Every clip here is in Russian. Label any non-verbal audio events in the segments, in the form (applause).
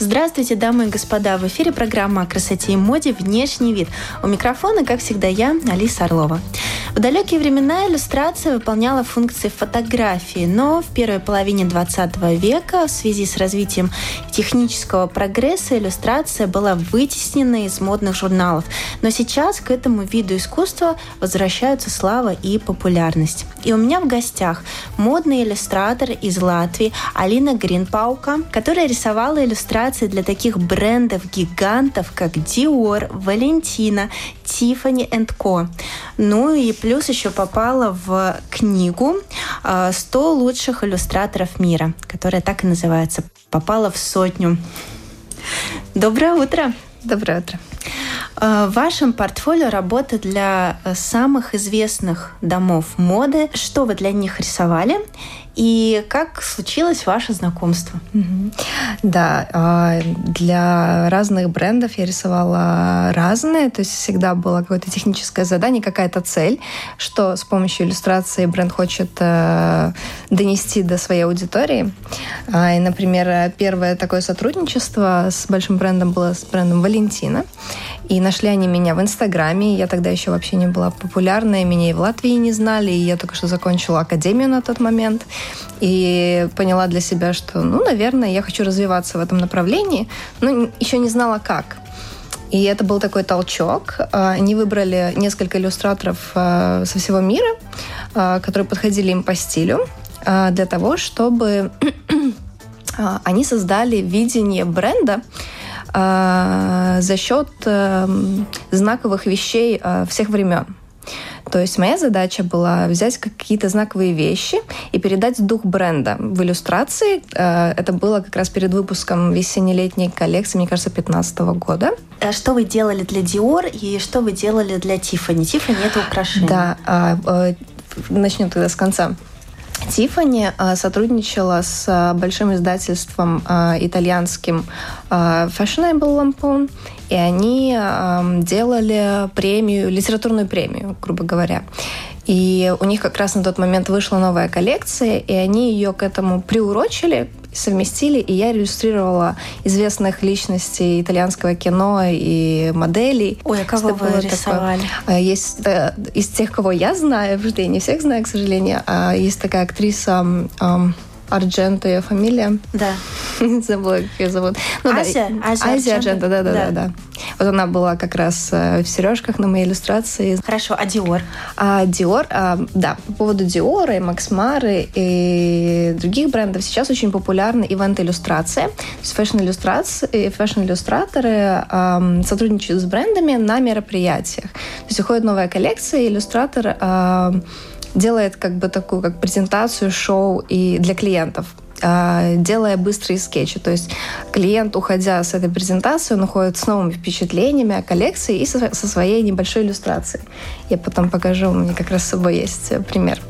Здравствуйте, дамы и господа! В эфире программа о красоте и моде «Внешний вид». У микрофона, как всегда, я, Алиса Орлова. В далекие времена иллюстрация выполняла функции фотографии, но в первой половине 20 века в связи с развитием технического прогресса иллюстрация была вытеснена из модных журналов. Но сейчас к этому виду искусства возвращаются слава и популярность. И у меня в гостях модный иллюстратор из Латвии Алина Гринпаука, которая рисовала иллюстрации иллюстрации для таких брендов-гигантов, как Dior, Valentina, Tiffany Co. Ну и плюс еще попала в книгу «100 а, лучших иллюстраторов мира», которая так и называется. Попала в сотню. Доброе утро! Доброе утро! А, в вашем портфолио работа для самых известных домов моды. Что вы для них рисовали? И как случилось ваше знакомство? Да, а, для разных брендов я рисовала разные, то есть всегда было какое-то техническое задание, какая-то цель, что с помощью иллюстрации бренд хочет э, донести до своей аудитории. А, и, например, первое такое сотрудничество с большим брендом было с брендом Валентина. И нашли они меня в Инстаграме. Я тогда еще вообще не была популярной, меня и в Латвии не знали. И я только что закончила академию на тот момент. И поняла для себя, что, ну, наверное, я хочу развиваться в этом направлении, но еще не знала как. И это был такой толчок. А, они выбрали несколько иллюстраторов а, со всего мира, а, которые подходили им по стилю, для того, чтобы (clears throat) они создали видение бренда, за счет знаковых вещей всех времен. То есть моя задача была взять какие-то знаковые вещи и передать дух бренда в иллюстрации. Э, это было как раз перед выпуском весенне-летней коллекции, мне кажется, 2015 года. А что вы делали для Dior и что вы делали для Tiffany? Tiffany — это украшение. Да, а, э, начнем тогда с конца. Тифани сотрудничала с большим издательством итальянским Fashionable Lampoon, и они делали премию, литературную премию, грубо говоря. И у них как раз на тот момент вышла новая коллекция, и они ее к этому приурочили, совместили, и я иллюстрировала известных личностей итальянского кино и моделей. Ой, а кого вы рисовали? Такое. Есть э, из тех, кого я знаю, потому что я не всех знаю, к сожалению, а есть такая актриса Ардженто ее фамилия. Да. (laughs) Забыла, как ее зовут. Ну, Ася? Да. Ася, Ася Ардженто, да, да, да, да. Вот она была как раз э, в сережках на моей иллюстрации. Хорошо, а Диор? А Диор, а, да, по поводу Диора и Макс Мары и других брендов сейчас очень популярна ивент-иллюстрация. То есть фэшн-иллюстрации, фэшн-иллюстраторы а, сотрудничают с брендами на мероприятиях. То есть уходит новая коллекция, и иллюстратор а, делает как бы такую как презентацию, шоу и для клиентов а, делая быстрые скетчи. То есть клиент, уходя с этой презентации, он уходит с новыми впечатлениями о коллекции и со, со своей небольшой иллюстрацией. Я потом покажу, у меня как раз с собой есть э, пример.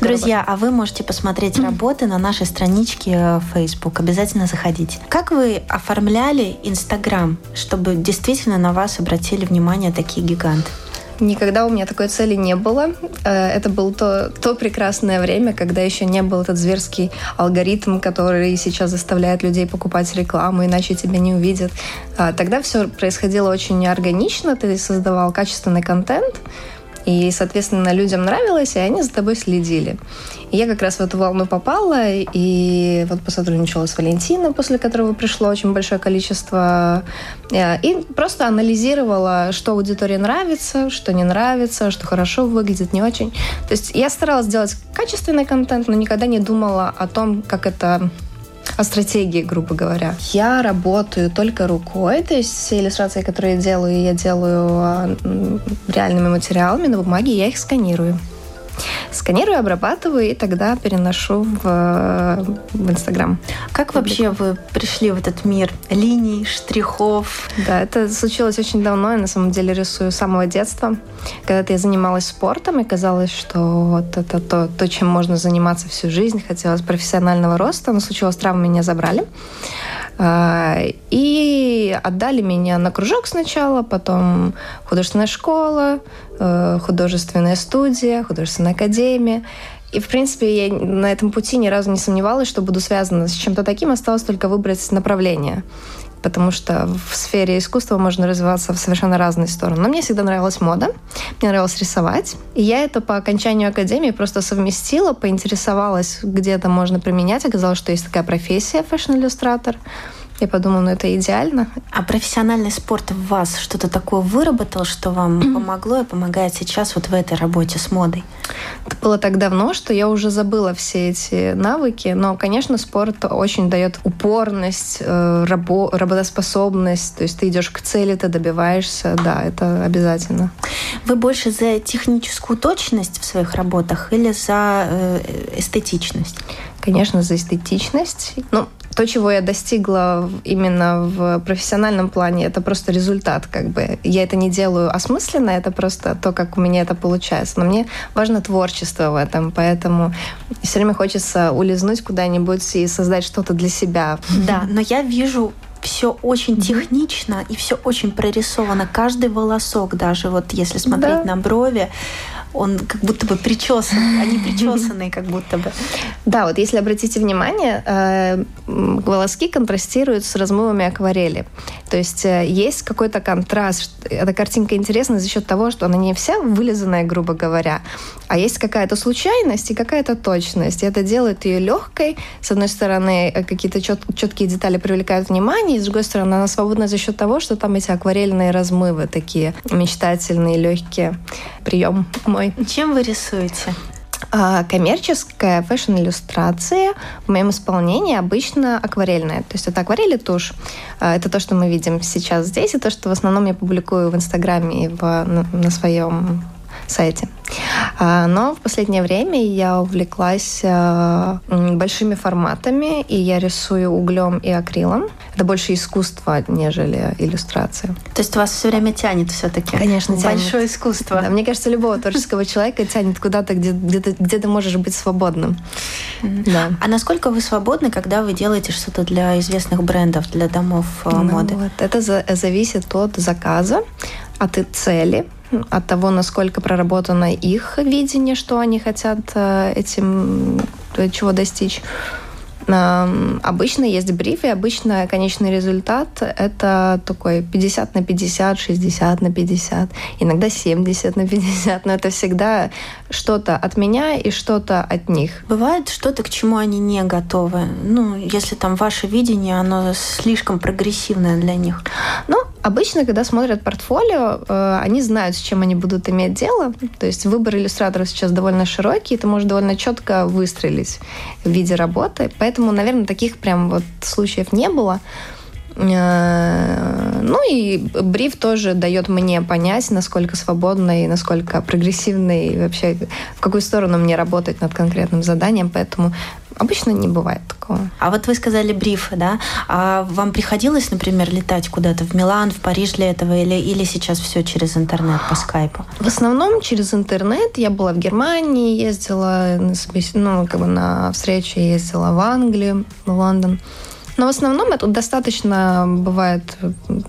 Друзья, а вы можете посмотреть работы на нашей страничке э, Facebook. Обязательно заходите. Как вы оформляли Инстаграм, чтобы действительно на вас обратили внимание такие гиганты? Никогда у меня такой цели не было. Э, это было то, то прекрасное время, когда еще не был этот зверский алгоритм, который сейчас заставляет людей покупать рекламу, иначе тебя не увидят. А, тогда все происходило очень неорганично, ты создавал качественный контент, и, соответственно, людям нравилось, и они за тобой следили. И я как раз в эту волну попала, и вот посотрудничала с Валентиной, после которого пришло очень большое количество, э, и просто анализировала, что аудитории нравится, что не нравится, что хорошо выглядит, не очень. То есть я старалась сделать качественный контент, но никогда не думала о том, как это о стратегии, грубо говоря. Я работаю только рукой, то есть все иллюстрации, которые я делаю, я делаю а, реальными материалами на бумаге, я их сканирую. Сканирую, обрабатываю и тогда переношу в, в Инстаграм. Как вообще вы пришли в этот мир линий, штрихов? Да, это случилось очень давно. Я на самом деле рисую с самого детства. Когда-то я занималась спортом, и казалось, что вот это то, то, чем можно заниматься всю жизнь. Хотелось профессионального роста, но случилось травма, меня забрали. А, и отдали меня на кружок сначала, потом художественная школа, э, художественная студия, художественная академия. И, в принципе, я на этом пути ни разу не сомневалась, что буду связана с чем-то таким. Осталось только выбрать направление. Потому что в сфере искусства можно развиваться в совершенно разные стороны. Но мне всегда нравилась мода, мне нравилось рисовать. И я это по окончанию академии просто совместила, поинтересовалась, где это можно применять. Оказалось, что есть такая профессия fashion-иллюстратор. Я подумала, ну это идеально. А профессиональный спорт в вас что-то такое выработал, что вам помогло и помогает сейчас вот в этой работе с модой? Это было так давно, что я уже забыла все эти навыки. Но, конечно, спорт очень дает упорность, э, рабо работоспособность. То есть ты идешь к цели, ты добиваешься. Да, это обязательно. Вы больше за техническую точность в своих работах или за э, эстетичность? Конечно, за эстетичность. Ну, то, чего я достигла именно в профессиональном плане, это просто результат, как бы. Я это не делаю осмысленно, это просто то, как у меня это получается. Но мне важно творчество в этом, поэтому все время хочется улизнуть куда-нибудь и создать что-то для себя. Да, но я вижу все очень технично и все очень прорисовано. Каждый волосок, даже вот если смотреть да. на брови, он как будто бы причесан, они причесанные как будто бы. Да, вот если обратите внимание, э, волоски контрастируют с размывами акварели. То есть э, есть какой-то контраст. Эта картинка интересна за счет того, что она не вся вылизанная, грубо говоря, а есть какая-то случайность и какая-то точность. И это делает ее легкой. С одной стороны, э, какие-то чет четкие детали привлекают внимание, и с другой стороны, она свободна за счет того, что там эти акварельные размывы такие мечтательные, легкие. Прием мой мой. Чем вы рисуете? А, коммерческая фэшн-иллюстрация в моем исполнении обычно акварельная. То есть это акварель и тушь. А, это то, что мы видим сейчас здесь, и то, что в основном я публикую в Инстаграме и в, на, на своем сайте. А, но в последнее время я увлеклась а, большими форматами, и я рисую углем и акрилом. Это больше искусство, нежели иллюстрация. То есть вас все время тянет все-таки? Конечно, тянет. Большое искусство. Да, мне кажется, любого творческого человека тянет куда-то, где, где, ты, где ты можешь быть свободным. Да. А насколько вы свободны, когда вы делаете что-то для известных брендов, для домов а, ну, моды? Вот. Это за, зависит от заказа, от цели, от того, насколько проработано их видение, что они хотят э, этим, э, чего достичь. Обычно есть бриф, и обычно конечный результат – это такой 50 на 50, 60 на 50, иногда 70 на 50, но это всегда что-то от меня и что-то от них. Бывает что-то, к чему они не готовы? Ну, если там ваше видение, оно слишком прогрессивное для них? Ну, Обычно, когда смотрят портфолио, э, они знают, с чем они будут иметь дело. То есть выбор иллюстраторов сейчас довольно широкий, и ты можешь довольно четко выстрелить в виде работы. Поэтому, наверное, таких прям вот случаев не было. Э, ну и бриф тоже дает мне понять, насколько свободно и насколько прогрессивно и вообще в какую сторону мне работать над конкретным заданием. Поэтому Обычно не бывает такого. А вот вы сказали брифы, да? А вам приходилось, например, летать куда-то в Милан, в Париж для этого, или, или сейчас все через интернет по скайпу? В основном через интернет. Я была в Германии, ездила ну, как бы на встречи, ездила в Англию, в Лондон. Но в основном это достаточно бывает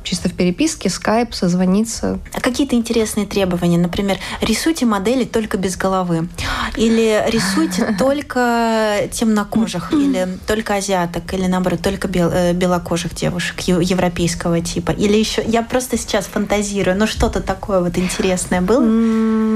чисто в переписке, скайп, созвониться. А какие-то интересные требования? Например, рисуйте модели только без головы. Или рисуйте (laughs) только темнокожих, или только азиаток, или наоборот, только бел, э, белокожих девушек европейского типа. Или еще, я просто сейчас фантазирую, но что-то такое вот интересное было?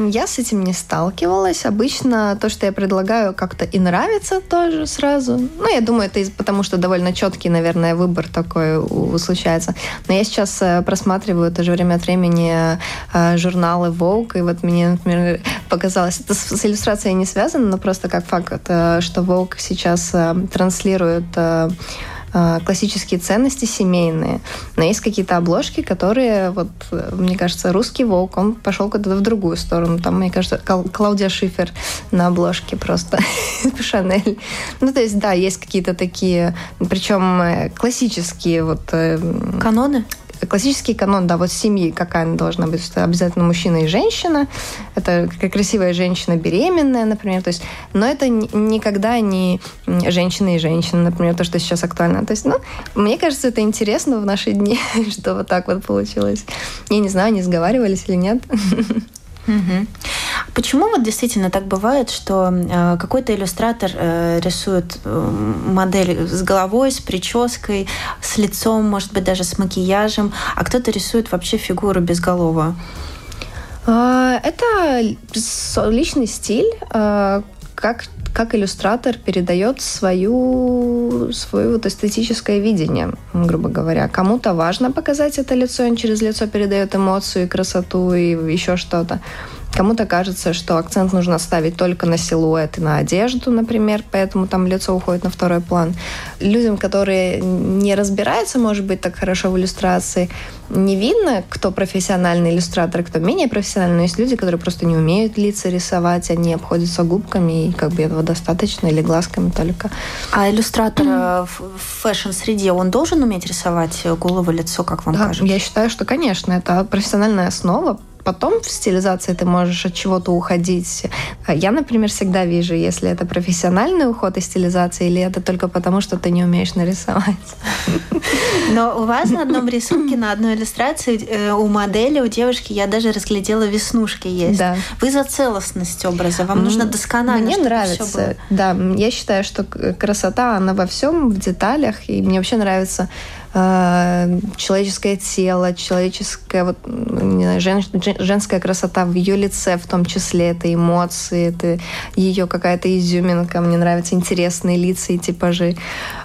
Я с этим не сталкивалась. Обычно то, что я предлагаю, как-то и нравится тоже сразу. Ну, я думаю, это потому, что довольно четко четкий, наверное, выбор такой случается. Но я сейчас э, просматриваю тоже время от времени э, журналы Vogue, и вот мне, например, показалось, это с иллюстрацией не связано, но просто как факт, что Vogue сейчас э, транслирует классические ценности семейные. Но есть какие-то обложки, которые, вот, мне кажется, русский волк, он пошел куда-то в другую сторону. Там, мне кажется, Клаудия Шифер на обложке просто (laughs) Шанель. Ну, то есть, да, есть какие-то такие, причем э, классические вот... Э, Каноны? Классический канон, да, вот семьи, какая она должна быть, что обязательно мужчина и женщина, это как красивая женщина беременная, например, то есть, но это никогда не женщина и женщина, например, то, что сейчас актуально. То есть, ну, мне кажется, это интересно в наши дни, (laughs) что вот так вот получилось. Я не знаю, не сговаривались или нет. (laughs) Почему вот действительно так бывает, что э, какой-то иллюстратор э, рисует э, модель с головой, с прической, с лицом, может быть, даже с макияжем, а кто-то рисует вообще фигуру безголовую? А, это личный стиль, а, как как иллюстратор передает свою, свое вот эстетическое видение, грубо говоря. Кому-то важно показать это лицо, он через лицо передает эмоцию и красоту и еще что-то. Кому-то кажется, что акцент нужно ставить только на силуэт и на одежду, например, поэтому там лицо уходит на второй план. Людям, которые не разбираются, может быть, так хорошо в иллюстрации, не видно, кто профессиональный иллюстратор, кто менее профессиональный. Но есть люди, которые просто не умеют лица рисовать, они обходятся губками, и как бы этого достаточно, или глазками только. А иллюстратор mm-hmm. в фэшн-среде, он должен уметь рисовать голову, лицо, как вам да, кажется? Я считаю, что, конечно, это профессиональная основа, потом в стилизации ты можешь от чего-то уходить. Я, например, всегда вижу, если это профессиональный уход из стилизации, или это только потому, что ты не умеешь нарисовать. Но у вас на одном рисунке, на одной иллюстрации э, у модели, у девушки, я даже разглядела веснушки есть. Да. Вы за целостность образа, вам нужно досконально. Мне нравится, да. Я считаю, что красота, она во всем, в деталях, и мне вообще нравится Э, человеческое тело, человеческая вот, не знаю, жен, женская красота в ее лице, в том числе это эмоции, это ее какая-то изюминка. Мне нравятся интересные лица и типажи.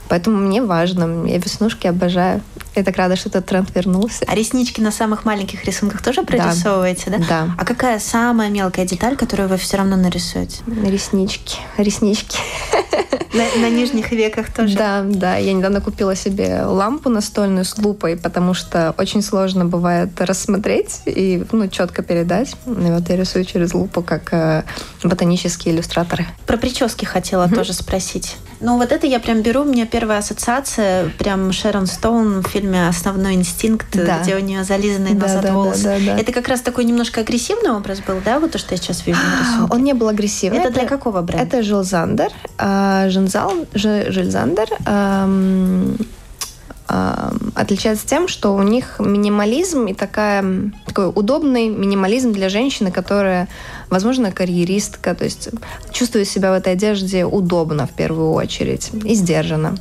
Поэтому мне важно. Я веснушки обожаю. Я так рада, что этот тренд вернулся. А реснички на самых маленьких рисунках тоже прорисовываете, да? Да. А какая самая мелкая деталь, которую вы все равно нарисуете? Реснички. Реснички. (laughs) На, на нижних веках тоже? Да, да. Я недавно купила себе лампу настольную с лупой, потому что очень сложно бывает рассмотреть и ну, четко передать. И вот я рисую через лупу, как э, ботанические иллюстраторы. Про прически хотела mm-hmm. тоже спросить. Ну, вот это я прям беру, мне первая ассоциация, прям Шерон Стоун в фильме «Основной инстинкт», да. где у нее зализанный да, назад да, волосы. Да, да, да. Это как раз такой немножко агрессивный образ был, да, вот то, что я сейчас вижу на (gasps) рисунке? Он не был агрессивный. Это, это для какого бренда? Это Жиль Зандер. А, Жензал, Жиль Зандер. Эм, отличается тем, что у них минимализм и такая, такой удобный минимализм для женщины, которая, возможно, карьеристка, то есть чувствует себя в этой одежде удобно в первую очередь и сдержанно.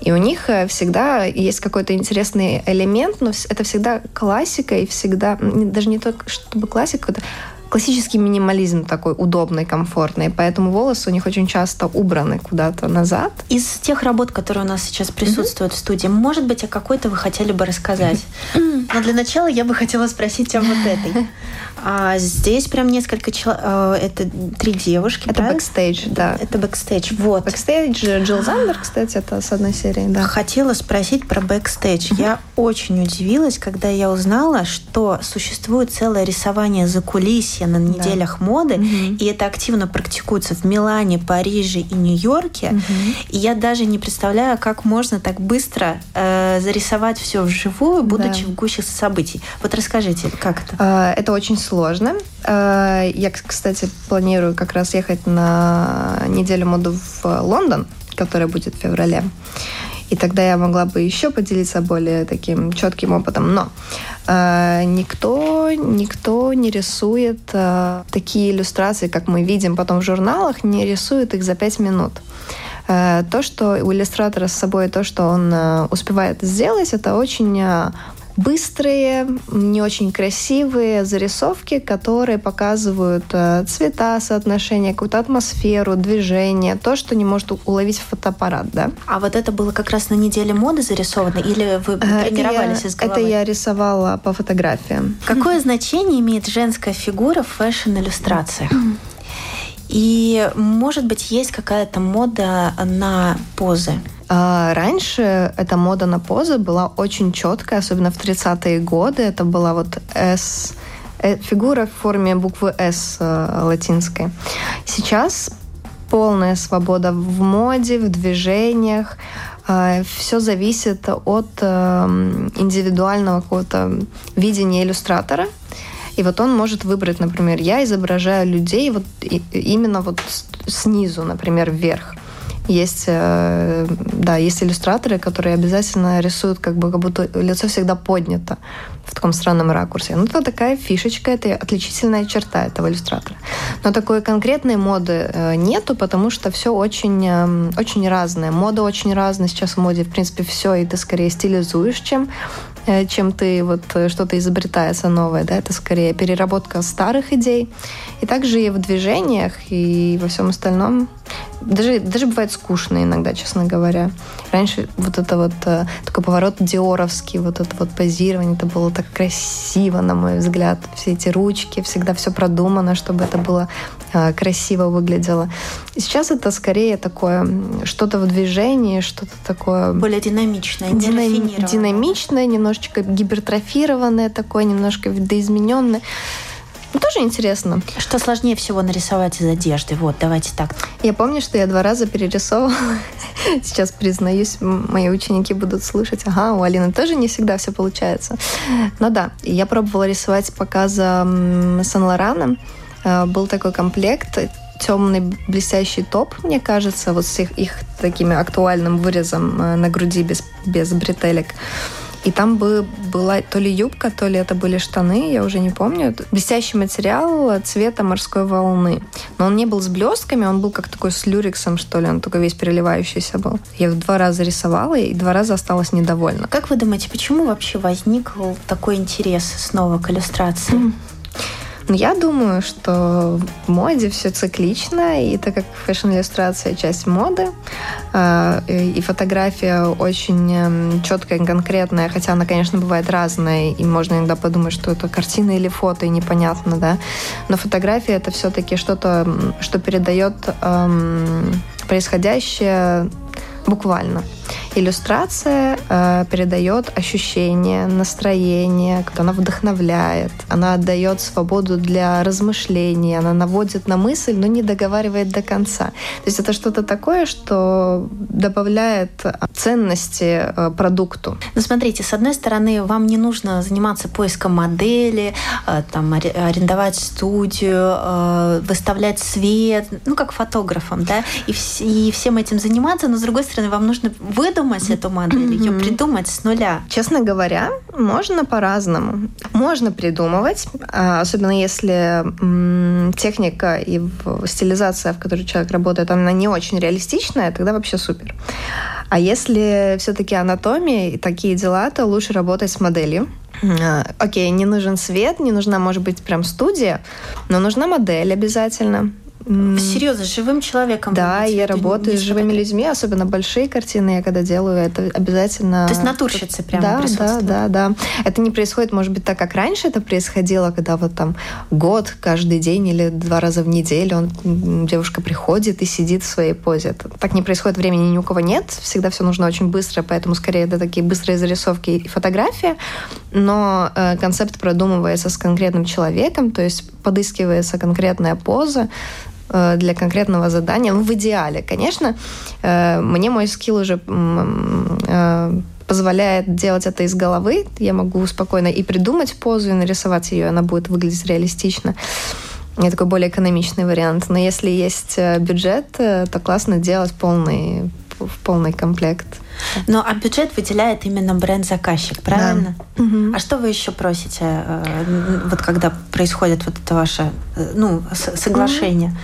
И у них э, всегда есть какой-то интересный элемент, но это всегда классика и всегда, даже не только чтобы классика, это классический минимализм такой удобный, комфортный, поэтому волосы у них очень часто убраны куда-то назад. Из тех работ, которые у нас сейчас присутствуют mm-hmm. в студии, может быть, о какой-то вы хотели бы рассказать? Mm-hmm. Но для начала я бы хотела спросить о вот этой. А здесь прям несколько человек, э, это три девушки, Это правильно? бэкстейдж, да. Это бэкстейдж, вот. Бэкстейдж, Jil Sander, кстати, это с одной серии, да. Хотела спросить про бэкстейдж. Mm-hmm. Я очень удивилась, когда я узнала, что существует целое рисование за кулисья на неделях да. моды, mm-hmm. и это активно практикуется в Милане, Париже и Нью-Йорке. Mm-hmm. И я даже не представляю, как можно так быстро э, зарисовать все вживую, будучи да. в гуще событий. Вот расскажите, как это? А, это очень сложно. Э, я, кстати, планирую как раз ехать на неделю моду в Лондон, которая будет в феврале. И тогда я могла бы еще поделиться более таким четким опытом. Но э, никто, никто не рисует э, такие иллюстрации, как мы видим потом в журналах, не рисует их за пять минут. Э, то, что у иллюстратора с собой, то, что он э, успевает сделать, это очень э, быстрые, не очень красивые зарисовки, которые показывают э, цвета, соотношение, какую-то атмосферу, движение, то, что не может уловить фотоаппарат, да. А вот это было как раз на неделе моды зарисовано, или вы э, тренировались это я, из головы? Это я рисовала по фотографиям. Какое значение имеет женская фигура в фэшн-иллюстрациях? (clears throat) И, может быть, есть какая-то мода на позы? А раньше эта мода на позы была очень четкая, особенно в 30-е годы. Это была вот S, э, фигура в форме буквы S э, латинской. Сейчас полная свобода в моде, в движениях. А, Все зависит от эм, индивидуального какого-то видения иллюстратора. И вот он может выбрать, например, я изображаю людей вот именно вот снизу, например, вверх. Есть, э, да, есть иллюстраторы, которые обязательно рисуют, как бы как будто лицо всегда поднято в таком странном ракурсе. Ну, это такая фишечка, это отличительная черта этого иллюстратора. Но такой конкретной моды э, нету, потому что все очень, эм, очень разное. Мода очень разная. Сейчас в моде, в принципе, все, и ты скорее стилизуешь, чем чем ты вот э, что-то изобретается новое, да, это скорее переработка старых идей. И также и в движениях, и во всем остальном. Даже, даже бывает скучно иногда, честно говоря. Раньше вот это вот э, такой поворот диоровский, вот это вот позирование, это было так красиво, на мой взгляд. Все эти ручки, всегда все продумано, чтобы это было красиво выглядело. И сейчас это скорее такое что-то в движении, что-то такое... Более динамичное, динам... динамичное, немножечко гипертрофированное такое, немножко видоизмененное. Ну, тоже интересно. Что сложнее всего нарисовать из одежды? Вот, давайте так. Я помню, что я два раза перерисовывала. (laughs) Сейчас признаюсь, мои ученики будут слушать. Ага, у Алины тоже не всегда все получается. Но да, я пробовала рисовать показа Сан-Лораном. Э, был такой комплект темный блестящий топ, мне кажется, вот с их, их таким актуальным вырезом э, на груди без, без бретелек. И там бы была то ли юбка, то ли это были штаны, я уже не помню. Блестящий материал цвета морской волны. Но он не был с блестками, он был как такой с люрексом, что ли. Он такой весь переливающийся был. Я его два раза рисовала и два раза осталась недовольна. Как вы думаете, почему вообще возник такой интерес снова к иллюстрации? Mm. Но я думаю, что в моде все циклично, и так как фэшн-иллюстрация часть моды, а, и фотография очень эм, четкая и конкретная, хотя она, конечно, бывает разная, и можно иногда подумать, что это картина или фото, и непонятно, да. Но фотография это все-таки что-то, что передает эм, происходящее буквально. Иллюстрация э, передает ощущение, настроение, она вдохновляет, она отдает свободу для размышлений, она наводит на мысль, но не договаривает до конца. То есть это что-то такое, что добавляет ценности э, продукту. Ну, смотрите, с одной стороны, вам не нужно заниматься поиском модели, э, там, арендовать студию, э, выставлять свет, ну, как фотографом, да, и, вс- и всем этим заниматься, но, с другой стороны, вам нужно выдумать эту модель, (clears throat) ее придумать с нуля? Честно говоря, можно по-разному. Можно придумывать, а, особенно если техника и стилизация, в которой человек работает, она не очень реалистичная, тогда вообще супер. А если все-таки анатомия и такие дела, то лучше работать с моделью. А, окей, не нужен свет, не нужна, может быть, прям студия, но нужна модель обязательно. Серьезно, живым человеком? Да, я работаю с живыми людьми, особенно большие картины, я когда делаю, это обязательно... То есть натурщицы прямо да? Да, да, да. Это не происходит, может быть, так, как раньше это происходило, когда вот там год, каждый день или два раза в неделю он, девушка приходит и сидит в своей позе. Это, так не происходит, времени ни у кого нет, всегда все нужно очень быстро, поэтому скорее это такие быстрые зарисовки и фотографии, но э, концепт продумывается с конкретным человеком, то есть подыскивается конкретная поза, для конкретного задания. Ну, в идеале, конечно, э, мне мой скилл уже э, позволяет делать это из головы. Я могу спокойно и придумать позу, и нарисовать ее, она будет выглядеть реалистично. Это такой более экономичный вариант. Но если есть бюджет, то классно делать полный, в полный комплект. Но а бюджет выделяет именно бренд-заказчик, правильно? Да. Угу. А что вы еще просите, э, вот когда происходит вот это ваше э, ну, соглашение?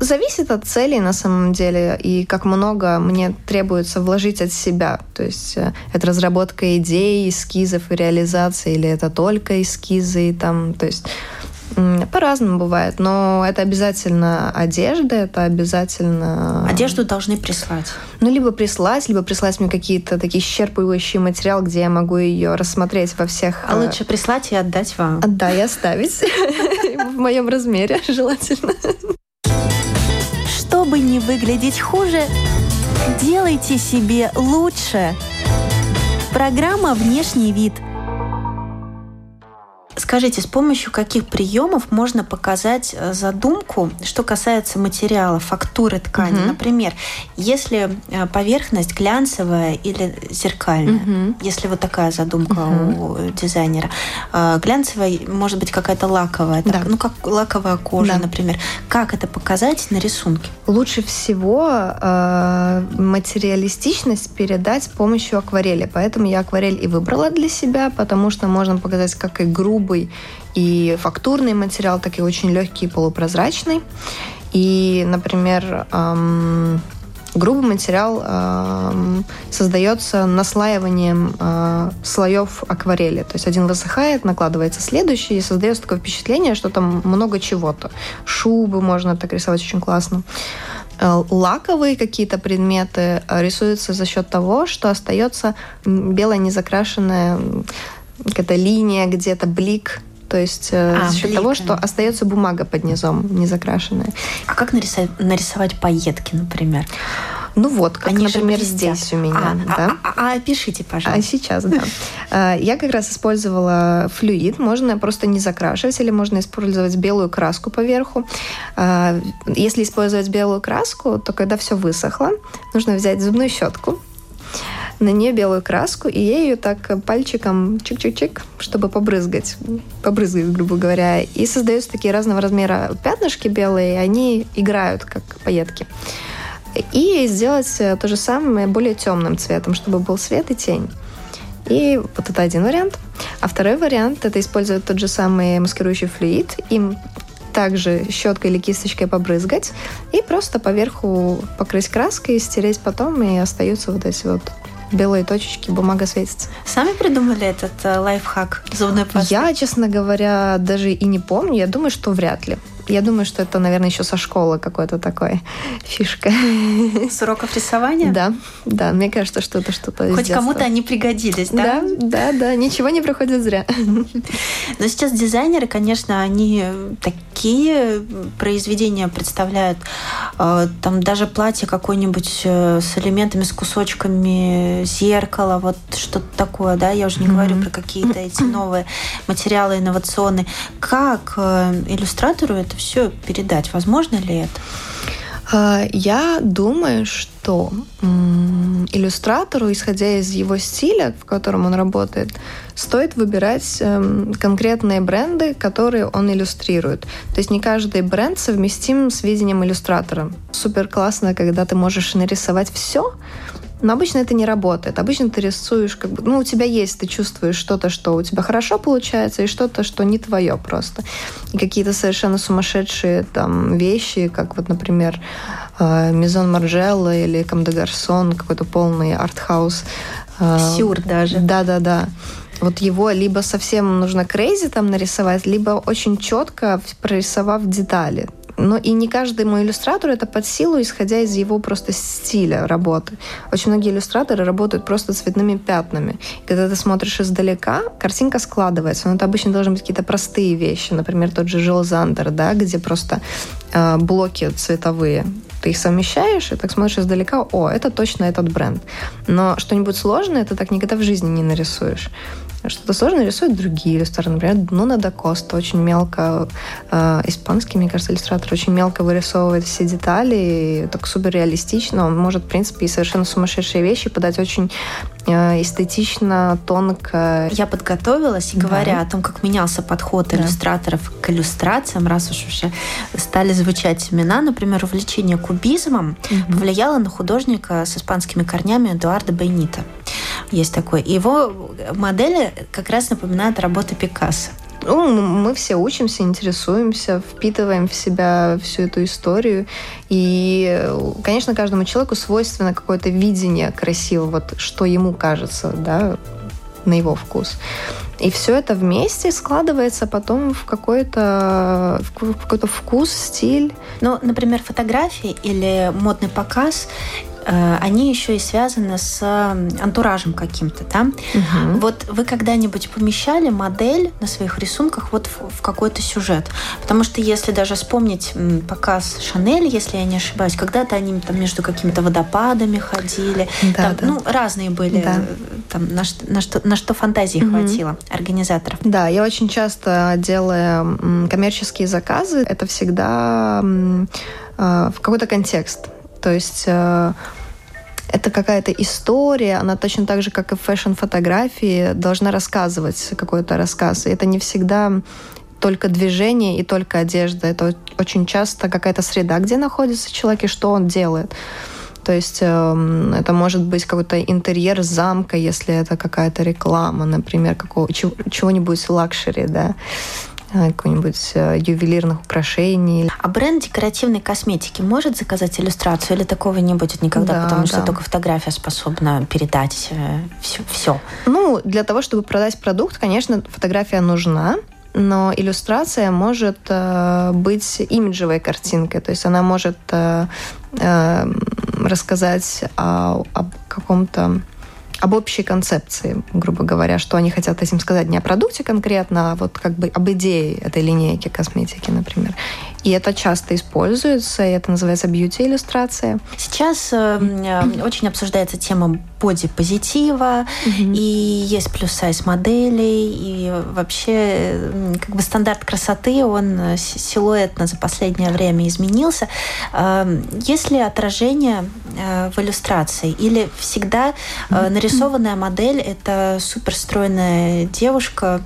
Зависит от целей на самом деле, и как много мне требуется вложить от себя. То есть э, это разработка идей, эскизов и реализации, или это только эскизы, и там, то есть по-разному бывает, но это обязательно одежда, это обязательно... Одежду должны прислать. Ну, либо прислать, либо прислать мне какие-то такие исчерпывающие материал, где я могу ее рассмотреть во всех... А лучше прислать и отдать вам. Да, и оставить (laughs) в моем размере (laughs) желательно. Чтобы не выглядеть хуже, делайте себе лучше. Программа «Внешний вид» – Скажите, с помощью каких приемов можно показать э, задумку, что касается материала, фактуры ткани? Угу. Например, если э, поверхность глянцевая или зеркальная, угу. если вот такая задумка угу. у дизайнера. Э, глянцевая может быть какая-то лаковая, да. ну как лаковая кожа, да. например. Как это показать на рисунке? Лучше всего э, материалистичность передать с помощью акварели. Поэтому я акварель и выбрала для себя, потому что можно показать как и грубый и фактурный материал, так и очень легкий и полупрозрачный. И, например, эм, грубый материал э, создается наслаиванием э, слоев акварели. То есть один высыхает, накладывается следующий, и создается такое впечатление, что там много чего-то. Шубы можно так рисовать очень классно. Э, лаковые какие-то предметы э, рисуются за счет того, что остается белая незакрашенная какая-то линия, где-то блик то есть э, а, за счет блик, того, что остается бумага под низом, не закрашенная. А как нарисовать, нарисовать пайетки, например? Ну вот, как, Они например, здесь у меня. А, да? а, а, а опишите, пожалуйста. А сейчас, да. Э, я как раз использовала флюид. Можно просто не закрашивать, или можно использовать белую краску поверху. Э, если использовать белую краску, то когда все высохло, нужно взять зубную щетку, на нее белую краску, и я ее так пальчиком чик-чик-чик, чтобы побрызгать, побрызгать, грубо говоря. И создаются такие разного размера пятнышки белые, и они играют, как пайетки. И сделать то же самое более темным цветом, чтобы был свет и тень. И вот это один вариант. А второй вариант – это использовать тот же самый маскирующий флюид, им также щеткой или кисточкой побрызгать и просто поверху покрыть краской, стереть потом, и остаются вот эти вот белые точечки, бумага светится. Сами придумали этот э, лайфхак зубной пасты? Я, честно говоря, даже и не помню. Я думаю, что вряд ли. Я думаю, что это, наверное, еще со школы какой-то такой (laughs) фишка. С уроков рисования? Да, да. Мне кажется, что это что-то Хоть кому-то они пригодились, да? Да, да, да. Ничего не проходит зря. Но сейчас дизайнеры, конечно, они такие произведения представляют. Э, там даже платье какое-нибудь э, с элементами, с кусочками зеркала, вот что-то такое, да? Я уже не говорю про какие-то эти новые материалы инновационные. Как э, иллюстратору это все передать? Возможно ли это? А, я думаю, что иллюстратору, исходя из его стиля, в котором он работает, стоит выбирать эм, конкретные бренды, которые он иллюстрирует. То есть не каждый бренд совместим с видением иллюстратора. Супер классно, когда ты можешь нарисовать все, но обычно это не работает. Обычно ты рисуешь, как бы, ну, у тебя есть, ты чувствуешь что-то, что у тебя хорошо получается, и что-то, что не твое просто. И какие-то совершенно сумасшедшие там вещи, как вот, например, Maison Margiela или Comme des Garçons, какой-то полный артхаус. Э, Сюр даже. Да-да-да. Вот его либо совсем нужно crazy там нарисовать, либо очень четко прорисовав детали. Но и не каждому иллюстратору это под силу, исходя из его просто стиля работы. Очень многие иллюстраторы работают просто цветными пятнами. Когда ты смотришь издалека, картинка складывается. Но это обычно должны быть какие-то простые вещи. Например, тот же Jil Sander, да, где просто э, блоки цветовые ты их совмещаешь и так смотришь издалека, о, это точно этот бренд. Но что-нибудь сложное ты так никогда в жизни не нарисуешь. Что-то сложное рисуют другие иллюстраторы. Например, Нуна да Коста очень мелко, э, испанский, мне кажется, иллюстратор очень мелко вырисовывает все детали, и так супер реалистично. Он может, в принципе, и совершенно сумасшедшие вещи подать очень эстетично, тонко. Я подготовилась, и да. говоря о том, как менялся подход да. иллюстраторов к иллюстрациям, раз уж уже стали звучать имена, например, увлечение кубизмом угу. повлияло на художника с испанскими корнями Эдуарда Бейнита. Есть такой. Его модели как раз напоминают работы Пикассо. Ну, мы все учимся, интересуемся, впитываем в себя всю эту историю. И, конечно, каждому человеку свойственно какое-то видение красивого, вот что ему кажется, да, на его вкус. И все это вместе складывается потом в какой-то в какой-то вкус, стиль. Ну, например, фотографии или модный показ они еще и связаны с антуражем каким-то, да? Угу. Вот вы когда-нибудь помещали модель на своих рисунках вот в, в какой-то сюжет? Потому что если даже вспомнить показ Шанель, если я не ошибаюсь, когда-то они там между какими-то водопадами ходили, да, там, да. ну разные были, да. там на, на что на что фантазии угу. хватило организаторов. Да, я очень часто делаю коммерческие заказы, это всегда э, в какой-то контекст. То есть э, это какая-то история, она точно так же, как и в фэшн-фотографии, должна рассказывать какой-то рассказ. И это не всегда только движение и только одежда. Это очень часто какая-то среда, где находится человек и что он делает. То есть э, это может быть какой-то интерьер замка, если это какая-то реклама, например, какого, чего-нибудь luxury, да. Э, какой-нибудь э, ювелирных украшений. А бренд декоративной косметики может заказать иллюстрацию или такого не будет никогда, да, потому да. что только фотография способна передать все, э, все? Ну, для того, чтобы продать продукт, конечно, фотография нужна, но иллюстрация может э, быть имиджевой картинкой, то есть она может э, э, рассказать о, о каком-то об общей концепции, грубо говоря, что они хотят этим сказать не о продукте конкретно, а вот как бы об идее этой линейки косметики, например. И это часто используется, и это называется бьюти-иллюстрация. Сейчас э, очень обсуждается тема боди-позитива, mm-hmm. и есть плюс-сайз моделей, и вообще как бы стандарт красоты, он э, силуэтно за последнее время изменился. Э, есть ли отражение э, в иллюстрации? Или всегда э, нарисованная модель – это суперстройная девушка,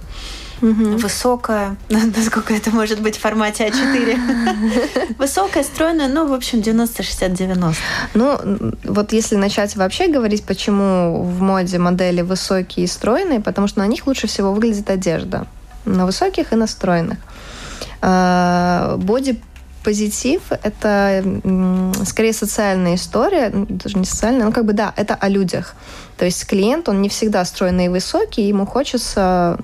угу. высокая, (laughs) насколько это может быть в формате А4. (laughs) Высокая, стройная, ну, в общем, 90-60-90. Ну, вот если начать вообще говорить, почему в моде модели высокие и стройные, потому что на них лучше всего выглядит одежда. На высоких и на стройных. А, боди позитив — это скорее социальная история, ну, даже не социальная, но как бы да, это о людях. То есть клиент, он не всегда стройный и высокий, ему хочется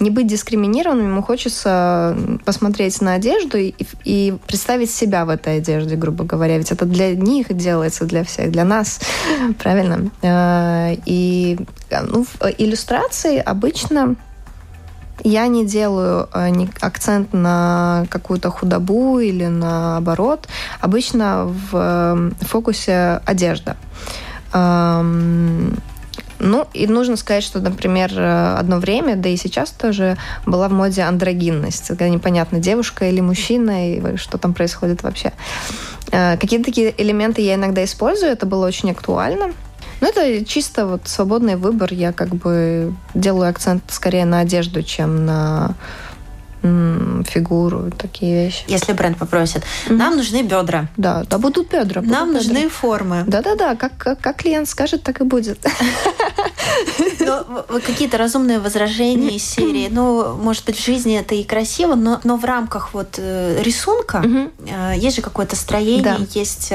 не быть дискриминированным, ему хочется посмотреть на одежду и, и представить себя в этой одежде, грубо говоря. Ведь это для них делается, для всех, для нас, (laughs) правильно? Э, и ну, в иллюстрации обычно я не делаю э, акцент на какую-то худобу или наоборот. Обычно в эм, фокусе одежда. Эм, ну, и нужно сказать, что, например, одно время, да и сейчас тоже была в моде андрогинность, когда непонятно, девушка или мужчина, и что там происходит вообще. Э, какие-то такие элементы я иногда использую, это было очень актуально. Ну, это чисто вот свободный выбор. Я как бы делаю акцент скорее на одежду, чем на фигуру, такие вещи. Если бренд попросит, mm-hmm. нам нужны бедра. Да, да, будут бедра. Будут нам бедра. нужны формы. Да-да-да, как, как, как клиент скажет, так и будет. (laughs) Но какие-то разумные возражения из серии, ну, может быть, в жизни это и красиво, но, но в рамках вот э, рисунка mm-hmm. есть же какое-то строение, есть...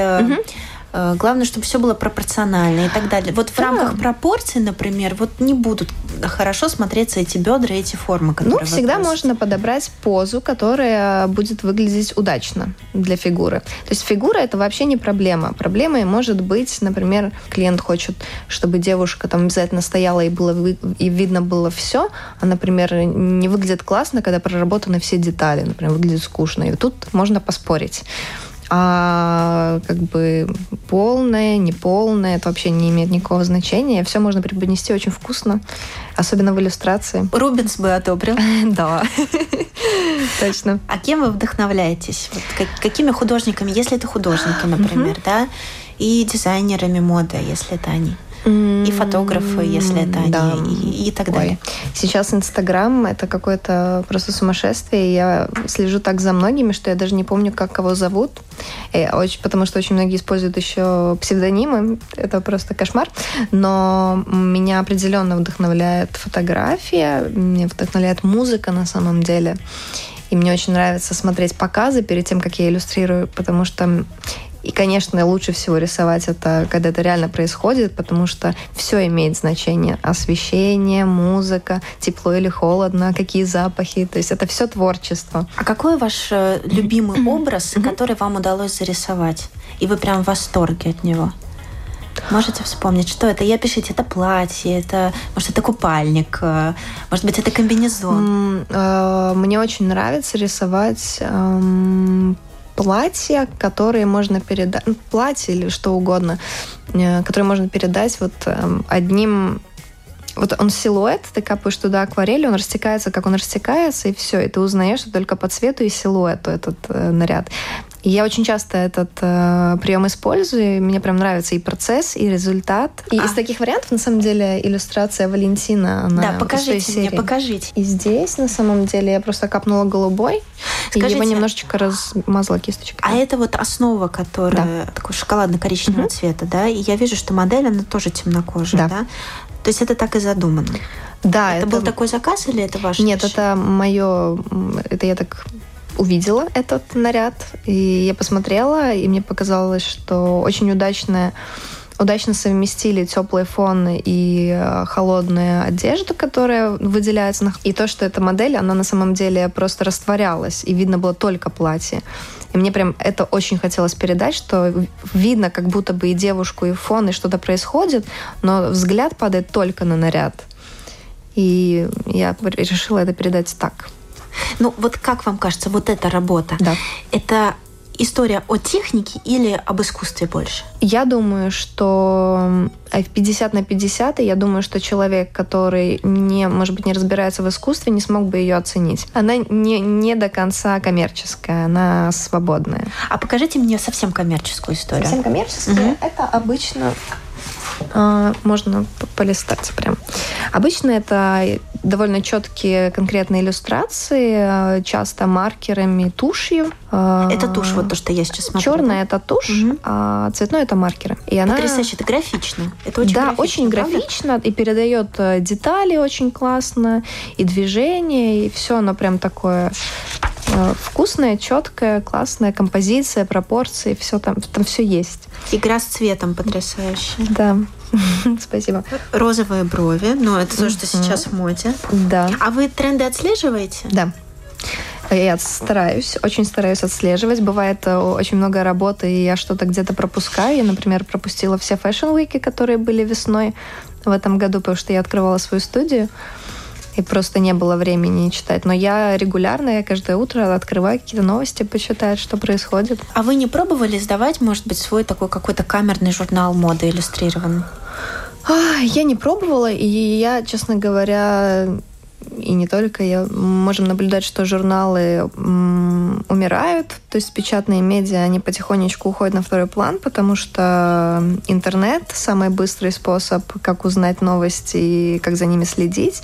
Э, главное, чтобы все было пропорционально и так далее. Вот в да. рамках пропорций, например, вот не будут хорошо смотреться эти бедра, эти формы, которые Ну, всегда можно подобрать позу, которая будет выглядеть удачно для фигуры. То есть фигура это вообще не проблема. Проблемой может быть, например, клиент хочет, чтобы девушка там обязательно стояла и было и видно было все, а, например, не выглядит классно, когда проработаны все детали, например, выглядит скучно. И тут можно поспорить. А как бы полное, неполное, это вообще не имеет никакого значения. Все можно преподнести очень вкусно, особенно в иллюстрации. Рубинс бы одобрил. (laughs) Да, (laughs) точно. А кем вы вдохновляетесь? какими художниками, если это художники, например, да? И дизайнерами моды, если это они? И фотографы, если это они, да. и, и так далее. Ой. Сейчас Инстаграм — это какое-то просто сумасшествие. Я слежу так за многими, что я даже не помню, как кого зовут. И очень, потому что очень многие используют еще псевдонимы. Это просто кошмар. Но меня определенно вдохновляет фотография, меня вдохновляет музыка на самом деле. И мне очень нравится смотреть показы перед тем, как я иллюстрирую, потому что и, конечно, лучше всего рисовать это, когда это реально происходит, потому что все имеет значение. Освещение, музыка, тепло или холодно, какие запахи. То есть это все творчество. А какой ваш э, любимый образ, который вам удалось зарисовать? И вы прям в восторге от него? Можете вспомнить, что это? Я пишите, это платье, это, может, это купальник, э, может быть, это комбинезон. Э, мне очень нравится рисовать эм, платья, которые можно передать, ну, платье или что угодно, э, которые можно передать вот эм, одним вот он силуэт, ты капаешь туда акварель, он растекается, как он растекается, и все, и ты узнаешь, только по цвету и силуэту этот э, наряд. И я очень часто этот э, прием использую, мне прям нравится и процесс, и результат. И а. из таких вариантов, на самом деле, иллюстрация Валентина, она Да, покажите мне, покажите. И здесь, на самом деле, я просто капнула голубой, Скажите, и его немножечко размазала кисточкой. А это вот основа, которая да. такой шоколадно-коричневого угу. цвета, да? И я вижу, что модель, она тоже темнокожая, да? да? То есть это так и задумано? Да. Это, это был такой заказ или это ваш? Нет, решение? это мое... Это я так увидела этот наряд, и я посмотрела, и мне показалось, что очень удачная удачно совместили теплые фоны и э, холодную одежду, которая выделяется. И то, что эта модель, она на самом деле просто растворялась, и видно было только платье. И мне прям это очень хотелось передать, что видно как будто бы и девушку, и фон, и что-то происходит, но взгляд падает только на наряд. И я решила это передать так. Ну, вот как вам кажется, вот эта работа, да. это история о технике или об искусстве больше? Я думаю, что в 50 на 50, я думаю, что человек, который не, может быть, не разбирается в искусстве, не смог бы ее оценить. Она не, не до конца коммерческая, она свободная. А покажите мне совсем коммерческую историю. Совсем коммерческая? Угу. Это обычно можно полистать прям. Обычно это довольно четкие конкретные иллюстрации, часто маркерами, тушью. А, это тушь, вот то, что я сейчас смотрю. Черная это тушь, угу. а цветной это маркеры. И она... Потрясающе, это графично. Это очень да, графично, очень графично правда? и передает э, детали очень классно, и движение, и все оно прям такое вкусная, четкая, классная композиция, пропорции, все там, там все есть. Игра с цветом потрясающая. Да. (laughs) Спасибо. Розовые брови, но это то, что сейчас в моде. Да. А вы тренды отслеживаете? Да. Я стараюсь, очень стараюсь отслеживать. Бывает э, очень много работы, и я что-то где-то пропускаю. Я, например, пропустила все фэшн-уики, которые были весной в этом году, потому что я открывала свою студию и просто не было времени читать. Но я регулярно, я каждое утро открываю какие-то новости, почитать, что происходит. А вы не пробовали сдавать, может быть, свой такой какой-то камерный журнал моды иллюстрированный? Я не пробовала, и я, честно говоря, и не только, я, можем наблюдать, что журналы м, умирают, то есть печатные медиа, они потихонечку уходят на второй план, потому что интернет – самый быстрый способ, как узнать новости и как за ними следить.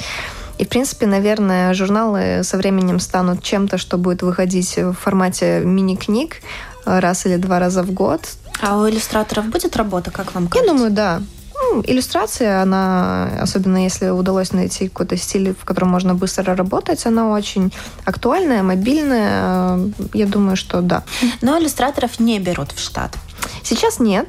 И, в принципе, наверное, журналы со временем станут чем-то, что будет выходить в формате мини-книг раз или два раза в год. А у иллюстраторов будет работа, как вам кажется? Я думаю, да. Ну, иллюстрация, она, особенно если удалось найти какой-то стиль, в котором можно быстро работать, она очень актуальная, мобильная. Я думаю, что да. Но иллюстраторов не берут в штат. Сейчас нет.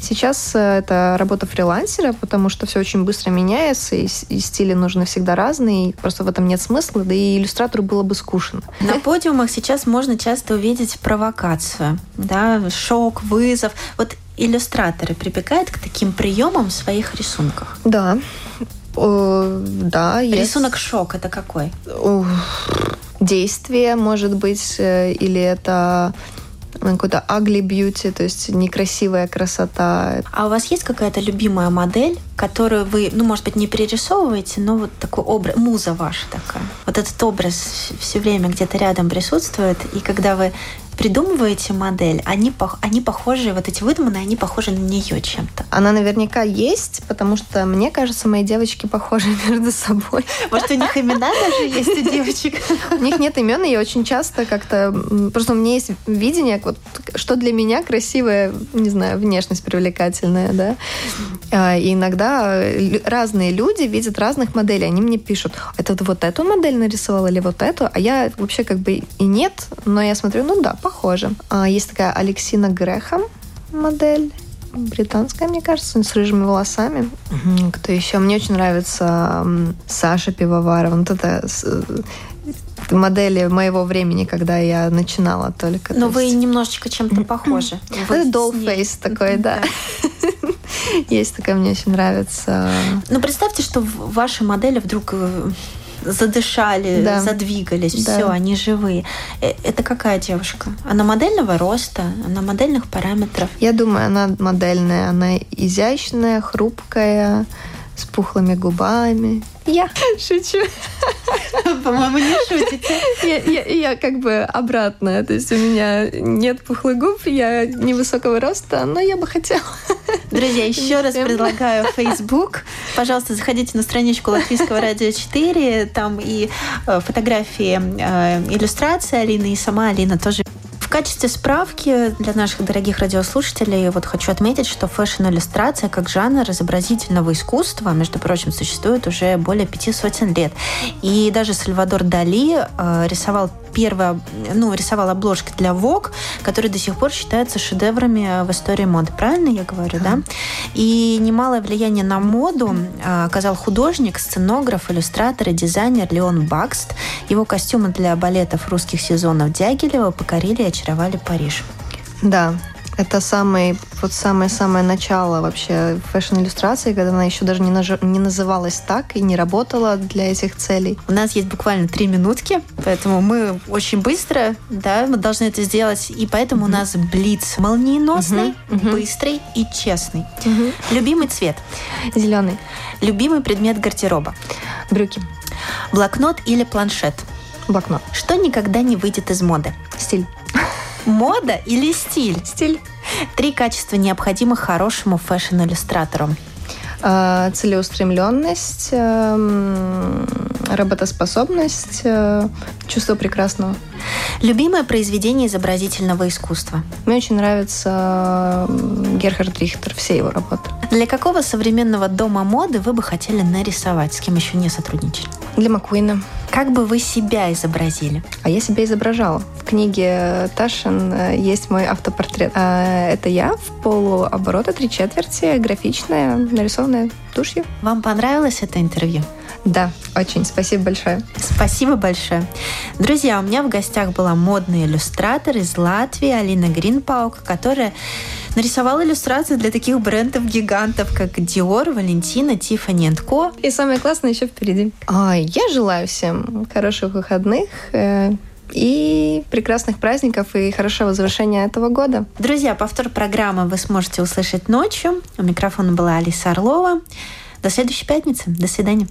Сейчас э, это работа фрилансера, потому что все очень быстро меняется, и, и стили нужны всегда разные, и просто в этом нет смысла, да и иллюстратору было бы скучно. На подиумах сейчас можно часто увидеть провокацию, да, шок, вызов. Вот иллюстраторы прибегают к таким приемам в своих рисунках? Да. О, да. Рисунок есть. шок это какой? Действие, может быть, э, или это какой-то ugly beauty, то есть некрасивая красота. А у вас есть какая-то любимая модель, которую вы, ну, может быть, не перерисовываете, но вот такой образ, муза ваша такая. Вот этот образ все время где-то рядом присутствует, и когда вы придумываете модель, они, они похожи, вот эти выдуманные, они похожи на нее чем-то. Она наверняка есть, потому что, мне кажется, мои девочки похожи (laughs) между собой. Может, у них имена даже есть у девочек? (laughs) У них нет имен, и я очень часто как-то... Просто у меня есть видение, вот, что для меня красивая, не знаю, внешность привлекательная, да. А, и иногда разные люди видят разных моделей. Они мне пишут, это вот эту модель нарисовала или вот эту? А я вообще как бы и нет, но я смотрю, ну да, похоже. А, есть такая Алексина Грехом модель британская, мне кажется, с рыжими волосами. Угу. Кто еще? Мне очень нравится Саша Пивоварова. Вот это модели моего времени, когда я начинала только. Но вы есть... немножечко чем-то похожи. Это dollface такой, да. (laughs) Есть такая, мне очень нравится. Ну, представьте, что ваши модели вдруг э, задышали, да. задвигались, да. все, они живые. Э, это какая девушка? Она модельного роста, она модельных параметров? Я думаю, она модельная, она изящная, хрупкая, с пухлыми губами. Я шучу. (laughs) По-моему, не шутите. Я, я, я как бы обратная. То есть у меня нет пухлых губ, я невысокого роста, но я бы хотела. Друзья, (laughs) еще раз предлагаю (laughs) Facebook. Пожалуйста, заходите на страничку Латвийского радио 4. Там и э, фотографии, э, иллюстрации Алины, и сама Алина тоже в качестве справки для наших дорогих радиослушателей вот хочу отметить, что фэшн-иллюстрация как жанр изобразительного искусства, между прочим, существует уже более пяти сотен лет. И даже Сальвадор Дали э, рисовал первая, ну, рисовал обложки для Vogue, которые до сих пор считаются шедеврами в истории моды. Правильно я говорю, да? И немалое влияние на моду а, оказал художник, сценограф, иллюстратор и дизайнер Леон Бакст. Его костюмы для балетов русских сезонов Дягилева покорили и очаровали Париж. Да, это самый, вот самое-самое начало вообще фэшн-иллюстрации, когда она еще даже не, наж... не называлась так и не работала для этих целей. У нас есть буквально три минутки, поэтому мы очень быстро, да, мы должны это сделать, и поэтому mm-hmm. у нас блиц молниеносный, mm-hmm. быстрый и честный. Mm-hmm. Любимый цвет? Зеленый. Любимый предмет гардероба? Брюки. Блокнот или планшет? Блокнот. Что никогда не выйдет из моды? Стиль. Мода или стиль? Стиль. Три качества необходимых хорошему fashion-иллюстратору. А, целеустремленность, эм, работоспособность, э, чувство прекрасного. Любимое произведение изобразительного искусства? Мне очень нравится Герхард Рихтер, все его работы. Для какого современного дома моды вы бы хотели нарисовать? С кем еще не сотрудничали? Для Маккуина. Как бы вы себя изобразили? А я себя изображала. В книге Ташин э, есть мой автопортрет. А, это я в полуоборота, три четверти, графичная, нарисованная тушью. Вам понравилось это интервью? Да, очень. Спасибо большое. Спасибо большое. Друзья, у меня в гостях была модный иллюстратор из Латвии Алина Гринпаук, которая нарисовала иллюстрации для таких брендов-гигантов, как Dior, Валентина, Tiffany Co. И самое классное еще впереди. А, я желаю всем хороших выходных, э, и прекрасных праздников и хорошего завершения этого года. Друзья, повтор программы вы сможете услышать ночью. У микрофона была Алиса Орлова. До следующей пятницы. До свидания.